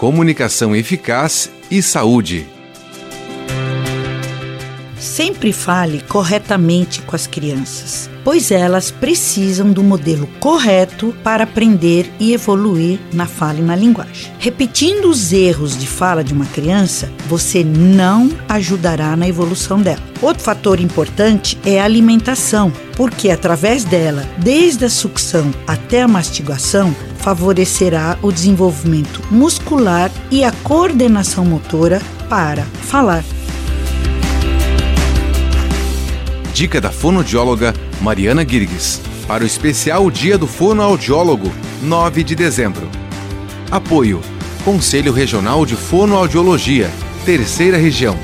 comunicação eficaz e saúde. Sempre fale corretamente com as crianças, pois elas precisam do modelo correto para aprender e evoluir na fala e na linguagem. Repetindo os erros de fala de uma criança, você não ajudará na evolução dela. Outro fator importante é a alimentação, porque através dela, desde a sucção até a mastigação, favorecerá o desenvolvimento muscular e a coordenação motora para falar. Dica da fonoaudióloga Mariana Girgues para o especial Dia do Fonoaudiólogo, 9 de dezembro. Apoio: Conselho Regional de Fonoaudiologia, Terceira Região.